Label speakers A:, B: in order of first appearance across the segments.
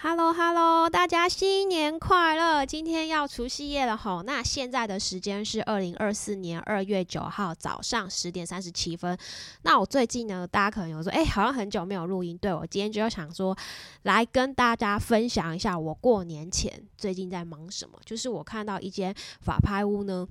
A: Hello Hello，大家新年快乐！今天要除夕夜了吼，那现在的时间是二零二四年二月九号早上十点三十七分。那我最近呢，大家可能有说，哎，好像很久没有录音。对我今天就想说，来跟大家分享一下我过年前最近在忙什么。就是我看到一间法拍屋呢。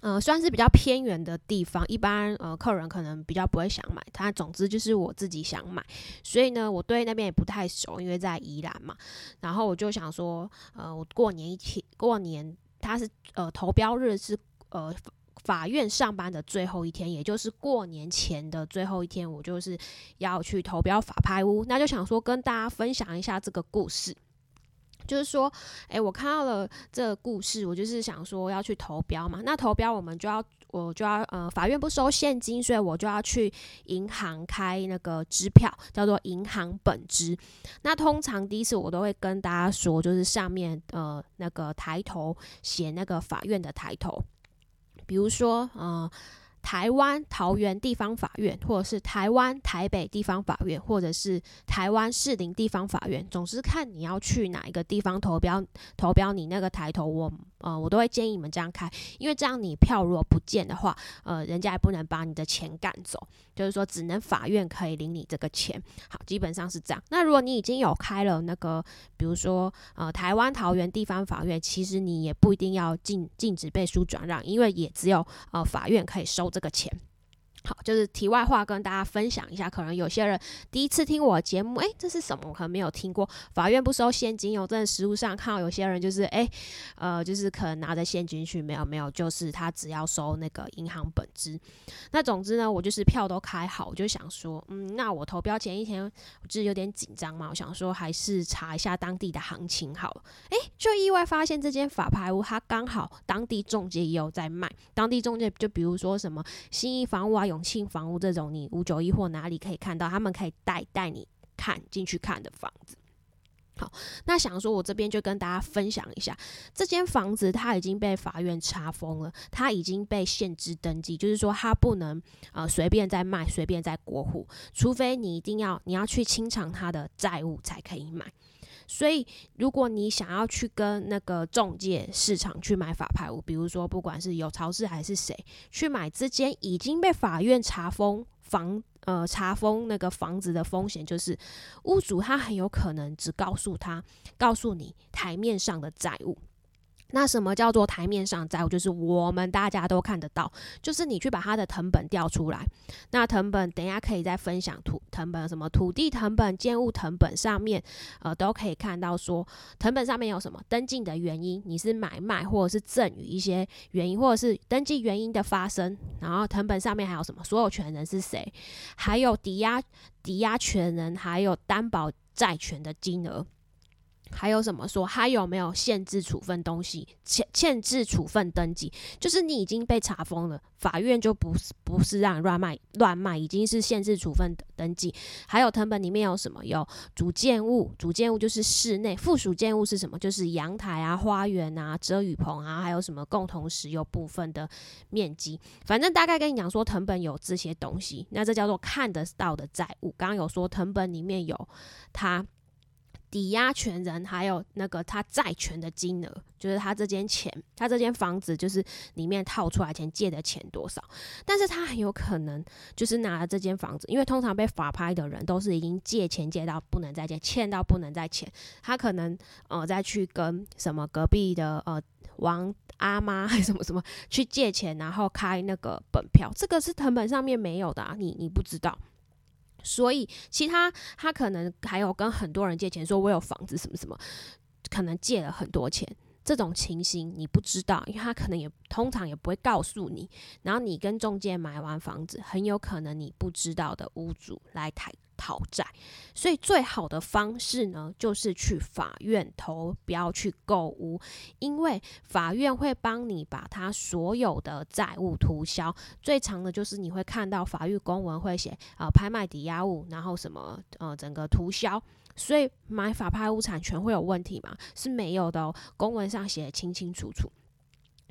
A: 呃，算是比较偏远的地方，一般呃客人可能比较不会想买。它总之就是我自己想买，所以呢，我对那边也不太熟，因为在宜兰嘛。然后我就想说，呃，我过年一天，过年它是呃投标日是呃法院上班的最后一天，也就是过年前的最后一天，我就是要去投标法拍屋。那就想说跟大家分享一下这个故事。就是说，诶，我看到了这个故事，我就是想说要去投标嘛。那投标我们就要，我就要，呃，法院不收现金，所以我就要去银行开那个支票，叫做银行本支。那通常第一次我都会跟大家说，就是上面呃那个抬头写那个法院的抬头，比如说，呃。台湾桃园地方法院，或者是台湾台北地方法院，或者是台湾士林地方法院，总之看你要去哪一个地方投标，投标你那个抬头，我呃我都会建议你们这样开，因为这样你票如果不见的话，呃人家也不能把你的钱赶走，就是说只能法院可以领你这个钱。好，基本上是这样。那如果你已经有开了那个，比如说呃台湾桃园地方法院，其实你也不一定要禁禁止背书转让，因为也只有呃法院可以收。这个钱，好，就是题外话，跟大家分享一下。可能有些人第一次听我节目，哎，这是什么？可能没有听过。法院不收现金，有在实物上看到有些人就是，哎，呃，就是可能拿着现金去，没有没有，就是他只要收那个银行本支。那总之呢，我就是票都开好，我就想说，嗯，那我投标前一天，我就是有点紧张嘛，我想说还是查一下当地的行情好了。哎，就意外发现这间法拍屋，它刚好当地中介也有在卖。当地中介就比如说什么新一房屋啊、永庆房屋这种，你五九一或哪里可以看到，他们可以带带你看进去看的房子。好，那想说我这边就跟大家分享一下，这间房子它已经被法院查封了，它已经被限制登记，就是说它不能呃随便在卖，随便在过户，除非你一定要你要去清偿它的债务才可以买。所以，如果你想要去跟那个中介市场去买法拍屋，比如说不管是有超市还是谁去买之间已经被法院查封房，呃，查封那个房子的风险就是屋主他很有可能只告诉他，告诉你台面上的债务。那什么叫做台面上债务？就是我们大家都看得到，就是你去把它的藤本调出来。那藤本等一下可以再分享土藤本什么土地藤本、建物藤本上面，呃，都可以看到说藤本上面有什么登记的原因，你是买卖或者是赠与一些原因，或者是登记原因的发生。然后藤本上面还有什么所有权人是谁，还有抵押抵押权人，还有担保债权的金额。还有什么说？还有没有限制处分东西？限限制处分登记，就是你已经被查封了，法院就不是不是让乱卖乱卖，已经是限制处分登记。还有藤本里面有什么？有主建物，主建物就是室内，附属建物是什么？就是阳台啊、花园啊、遮雨棚啊，还有什么共同使用部分的面积。反正大概跟你讲说，藤本有这些东西，那这叫做看得到的债务。刚刚有说藤本里面有它。抵押权人还有那个他债权的金额，就是他这间钱，他这间房子就是里面套出来钱借的钱多少，但是他很有可能就是拿了这间房子，因为通常被法拍的人都是已经借钱借到不能再借，欠到不能再欠，他可能呃再去跟什么隔壁的呃王阿妈还是什么什么去借钱，然后开那个本票，这个是成本上面没有的，你你不知道。所以，其他他可能还有跟很多人借钱，说我有房子什么什么，可能借了很多钱。这种情形你不知道，因为他可能也通常也不会告诉你。然后你跟中介买完房子，很有可能你不知道的屋主来抬。讨债，所以最好的方式呢，就是去法院投标去购屋，因为法院会帮你把他所有的债务涂销。最长的就是你会看到法律公文会写啊，拍卖抵押物，然后什么呃，整个涂销。所以买法拍屋产权会有问题吗？是没有的，公文上写的清清楚楚。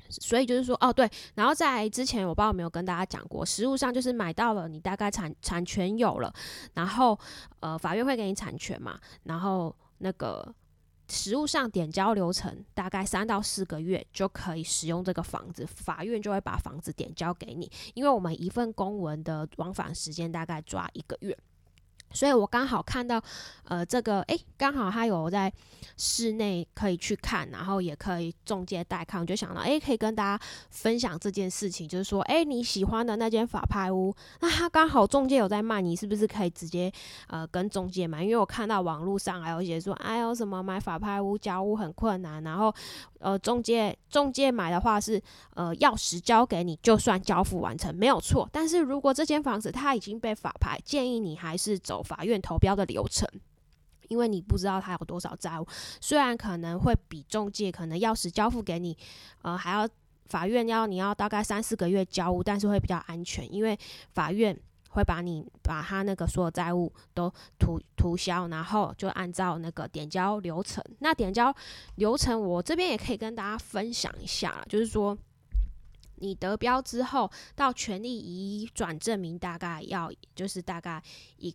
A: 所以就是说，哦对，然后在之前我不知道有没有跟大家讲过，实物上就是买到了，你大概产产权有了，然后呃法院会给你产权嘛，然后那个实物上点交流程大概三到四个月就可以使用这个房子，法院就会把房子点交给你，因为我们一份公文的往返时间大概抓一个月。所以我刚好看到，呃，这个诶，刚好他有在室内可以去看，然后也可以中介带看，我就想到，诶，可以跟大家分享这件事情，就是说，诶，你喜欢的那间法拍屋，那他刚好中介有在卖，你是不是可以直接呃跟中介买？因为我看到网络上还有写说，哎呦，什么买法拍屋交屋很困难，然后呃中介中介买的话是呃钥匙交给你就算交付完成，没有错。但是如果这间房子它已经被法拍，建议你还是走。法院投标的流程，因为你不知道他有多少债务，虽然可能会比中介可能钥匙交付给你，呃，还要法院要你要大概三四个月交屋，但是会比较安全，因为法院会把你把他那个所有债务都涂涂销，然后就按照那个点交流程。那点交流程我这边也可以跟大家分享一下，就是说你得标之后到权利移转证明，大概要就是大概一。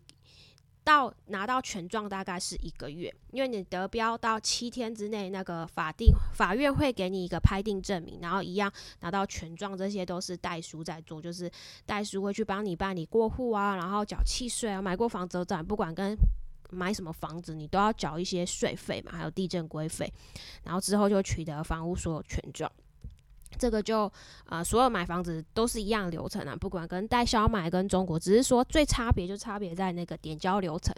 A: 到拿到权状大概是一个月，因为你得标到七天之内，那个法定法院会给你一个拍定证明，然后一样拿到权状，这些都是代书在做，就是代书会去帮你办理过户啊，然后缴契税啊，买过房子转，不管跟买什么房子，你都要缴一些税费嘛，还有地震规费，然后之后就取得房屋所有权状。这个就啊，所有买房子都是一样流程啊，不管跟代销买跟中国，只是说最差别就差别在那个点交流程。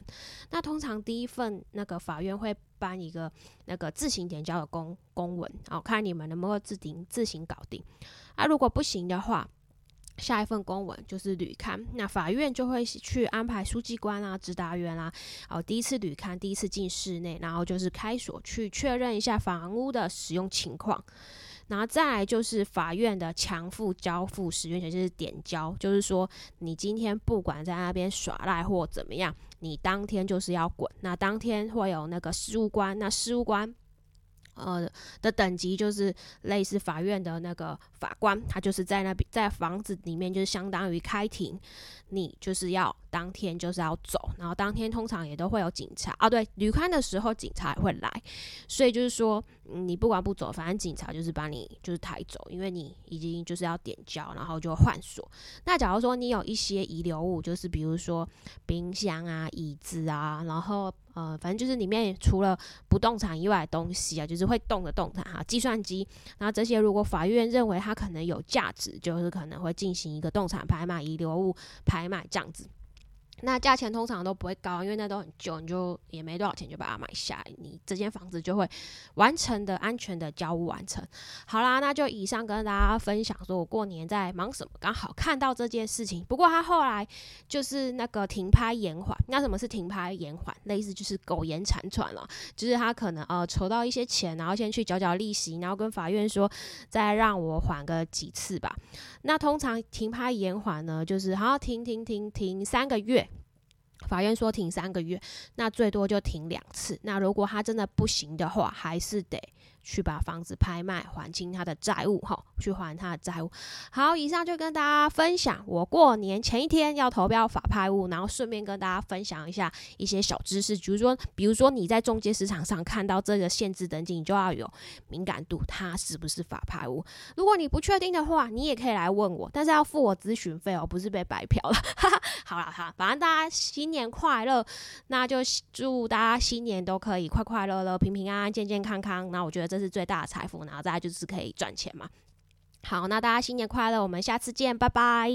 A: 那通常第一份那个法院会颁一个那个自行点交的公公文，好看你们能不能自行自行搞定。啊，如果不行的话，下一份公文就是履勘，那法院就会去安排书记官啊、执达员啊，哦，第一次履勘，第一次进室内，然后就是开锁去确认一下房屋的使用情况。然后再来就是法院的强付交付使用权，就是点交，就是说你今天不管在那边耍赖或怎么样，你当天就是要滚。那当天会有那个事务官，那事务官呃的等级就是类似法院的那个法官，他就是在那边在房子里面，就是相当于开庭，你就是要。当天就是要走，然后当天通常也都会有警察啊。对，旅刊的时候警察也会来，所以就是说，你不管不走，反正警察就是把你就是抬走，因为你已经就是要点交，然后就换锁。那假如说你有一些遗留物，就是比如说冰箱啊、椅子啊，然后呃，反正就是里面除了不动产以外的东西啊，就是会动的动产哈，计算机，那这些如果法院认为它可能有价值，就是可能会进行一个动产拍卖、遗留物拍卖这样子。那价钱通常都不会高，因为那都很旧，你就也没多少钱就把它买下，你这间房子就会完成的安全的交屋完成。好啦，那就以上跟大家分享，说我过年在忙什么，刚好看到这件事情。不过他后来就是那个停拍延缓，那什么是停拍延缓？类似就是苟延残喘了，就是他可能呃筹到一些钱，然后先去缴缴利息，然后跟法院说再让我缓个几次吧。那通常停拍延缓呢，就是好停停停停三个月。法院说停三个月，那最多就停两次。那如果他真的不行的话，还是得。去把房子拍卖还清他的债务，哈，去还他的债务。好，以上就跟大家分享我过年前一天要投标法拍物，然后顺便跟大家分享一下一些小知识，比如说，比如说你在中介市场上看到这个限制登记，你就要有敏感度，它是不是法拍物？如果你不确定的话，你也可以来问我，但是要付我咨询费哦，不是被白嫖了。好了哈，反正大家新年快乐，那就祝大家新年都可以快快乐乐、平平安安、健健康康。那我觉得这。这是最大的财富，然后再就是可以赚钱嘛。好，那大家新年快乐，我们下次见，拜拜。